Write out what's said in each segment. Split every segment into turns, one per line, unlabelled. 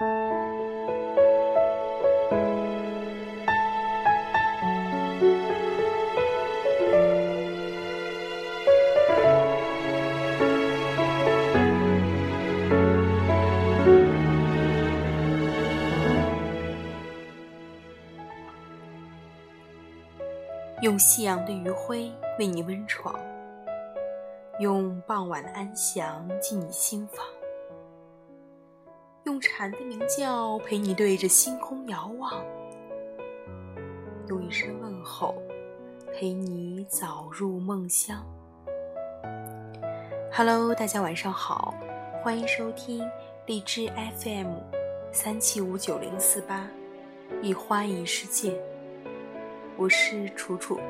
用夕阳的余晖为你温床，用傍晚的安详进你心房，用蝉的鸣叫陪你对着星空遥望，用一声问候陪你早入梦乡。Hello，大家晚上好，欢迎收听荔枝 FM 三七五九零四八，一花一世界。我是楚楚，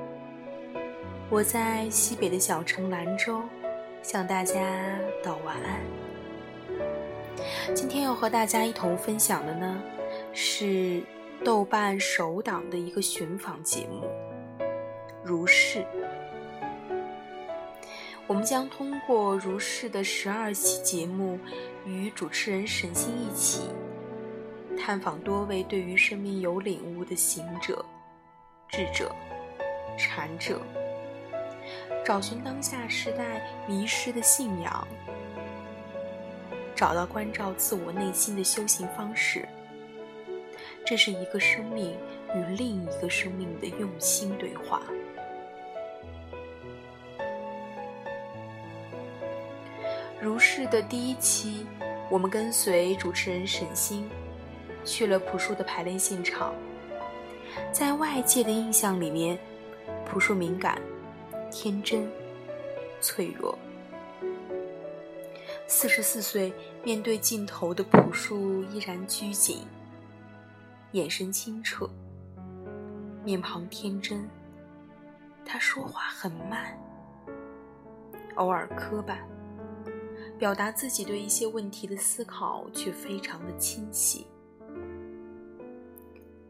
我在西北的小城兰州，向大家道晚安。今天要和大家一同分享的呢，是豆瓣首档的一个寻访节目《如是》。我们将通过《如是》的十二期节目，与主持人沈星一起，探访多位对于生命有领悟的行者。智者、禅者，找寻当下时代迷失的信仰，找到关照自我内心的修行方式。这是一个生命与另一个生命的用心对话。如是的第一期，我们跟随主持人沈星去了朴树的排练现场。在外界的印象里面，朴树敏感、天真、脆弱。四十四岁面对镜头的朴树依然拘谨，眼神清澈，面庞天真。他说话很慢，偶尔磕绊，表达自己对一些问题的思考却非常的清晰。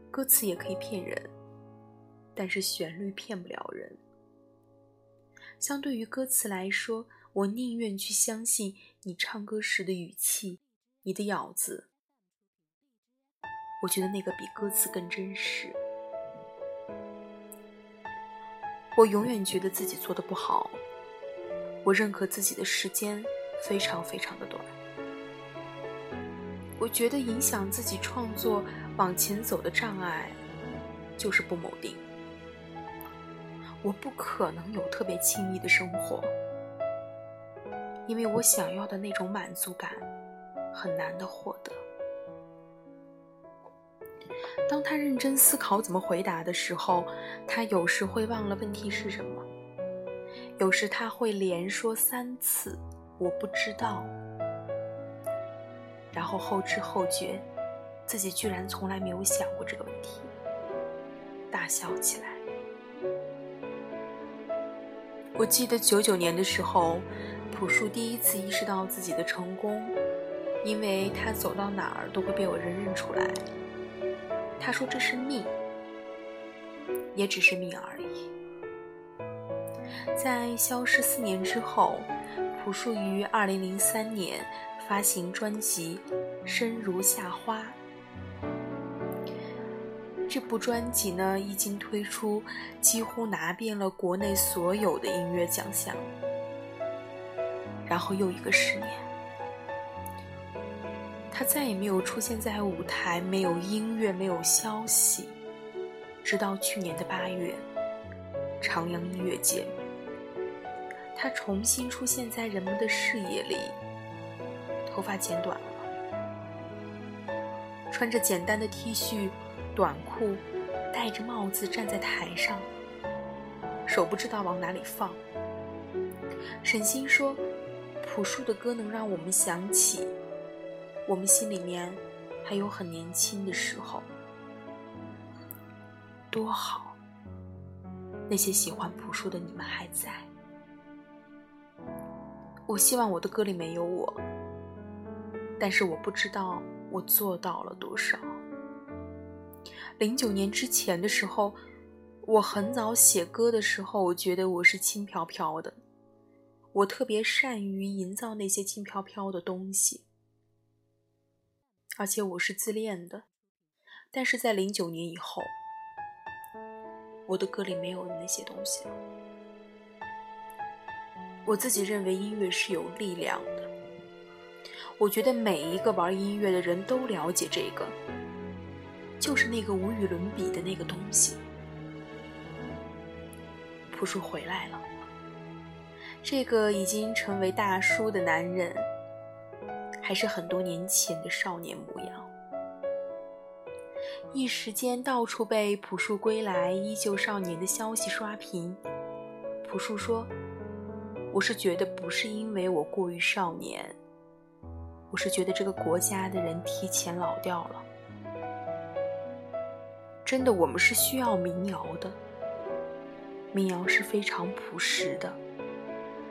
歌词也可以骗人，但是旋律骗不了人。相对于歌词来说，我宁愿去相信你唱歌时的语气，你的咬字。我觉得那个比歌词更真实。我永远觉得自己做的不好，我认可自己的时间非常非常的短。我觉得影响自己创作往前走的障碍，就是不谋定。我不可能有特别轻易的生活，因为我想要的那种满足感很难的获得。当他认真思考怎么回答的时候，他有时会忘了问题是什么，有时他会连说三次“我不知道”。然后后知后觉，自己居然从来没有想过这个问题，大笑起来。我记得九九年的时候，朴树第一次意识到自己的成功，因为他走到哪儿都会被我人认出来。他说这是命，也只是命而已。在消失四年之后，朴树于二零零三年。发行专辑《生如夏花》，这部专辑呢一经推出，几乎拿遍了国内所有的音乐奖项。然后又一个十年，他再也没有出现在舞台，没有音乐，没有消息，直到去年的八月，长阳音乐节，他重新出现在人们的视野里。头发剪短了，穿着简单的 T 恤、短裤，戴着帽子站在台上，手不知道往哪里放。沈星说：“朴树的歌能让我们想起，我们心里面还有很年轻的时候，多好。那些喜欢朴树的你们还在。我希望我的歌里没有我。”但是我不知道我做到了多少。零九年之前的时候，我很早写歌的时候，我觉得我是轻飘飘的，我特别善于营造那些轻飘飘的东西。而且我是自恋的。但是在零九年以后，我的歌里没有那些东西了。我自己认为音乐是有力量的。我觉得每一个玩音乐的人都了解这个，就是那个无与伦比的那个东西。朴树回来了，这个已经成为大叔的男人，还是很多年前的少年模样。一时间，到处被“朴树归来，依旧少年”的消息刷屏。朴树说：“我是觉得不是因为我过于少年，我是觉得这个国家的人提前老掉了。真的，我们是需要民谣的。民谣是非常朴实的，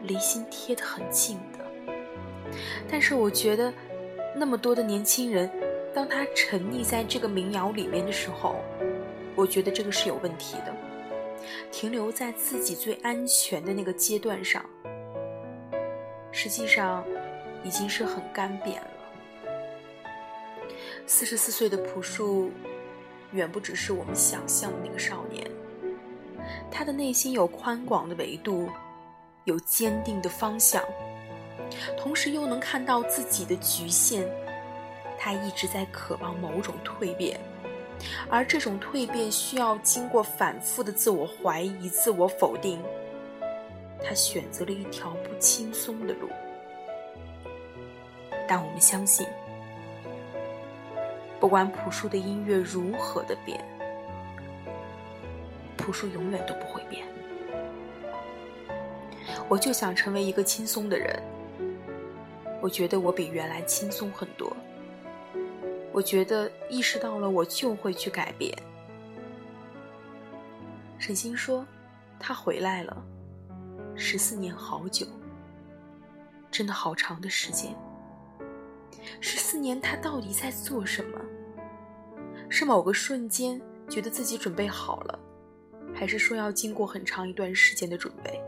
离心贴得很近的。但是，我觉得那么多的年轻人。”当他沉溺在这个民谣里面的时候，我觉得这个是有问题的。停留在自己最安全的那个阶段上，实际上已经是很干瘪了。四十四岁的朴树，远不只是我们想象的那个少年。他的内心有宽广的维度，有坚定的方向，同时又能看到自己的局限。他一直在渴望某种蜕变，而这种蜕变需要经过反复的自我怀疑、自我否定。他选择了一条不轻松的路，但我们相信，不管朴树的音乐如何的变，朴树永远都不会。我就想成为一个轻松的人，我觉得我比原来轻松很多。我觉得意识到了，我就会去改变。沈星说：“他回来了，十四年好久，真的好长的时间。十四年，他到底在做什么？是某个瞬间觉得自己准备好了，还是说要经过很长一段时间的准备？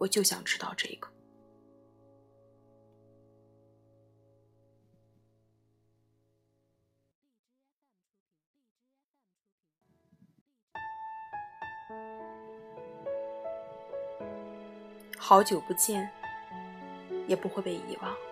我就想知道这个。”好久不见，也不会被遗忘。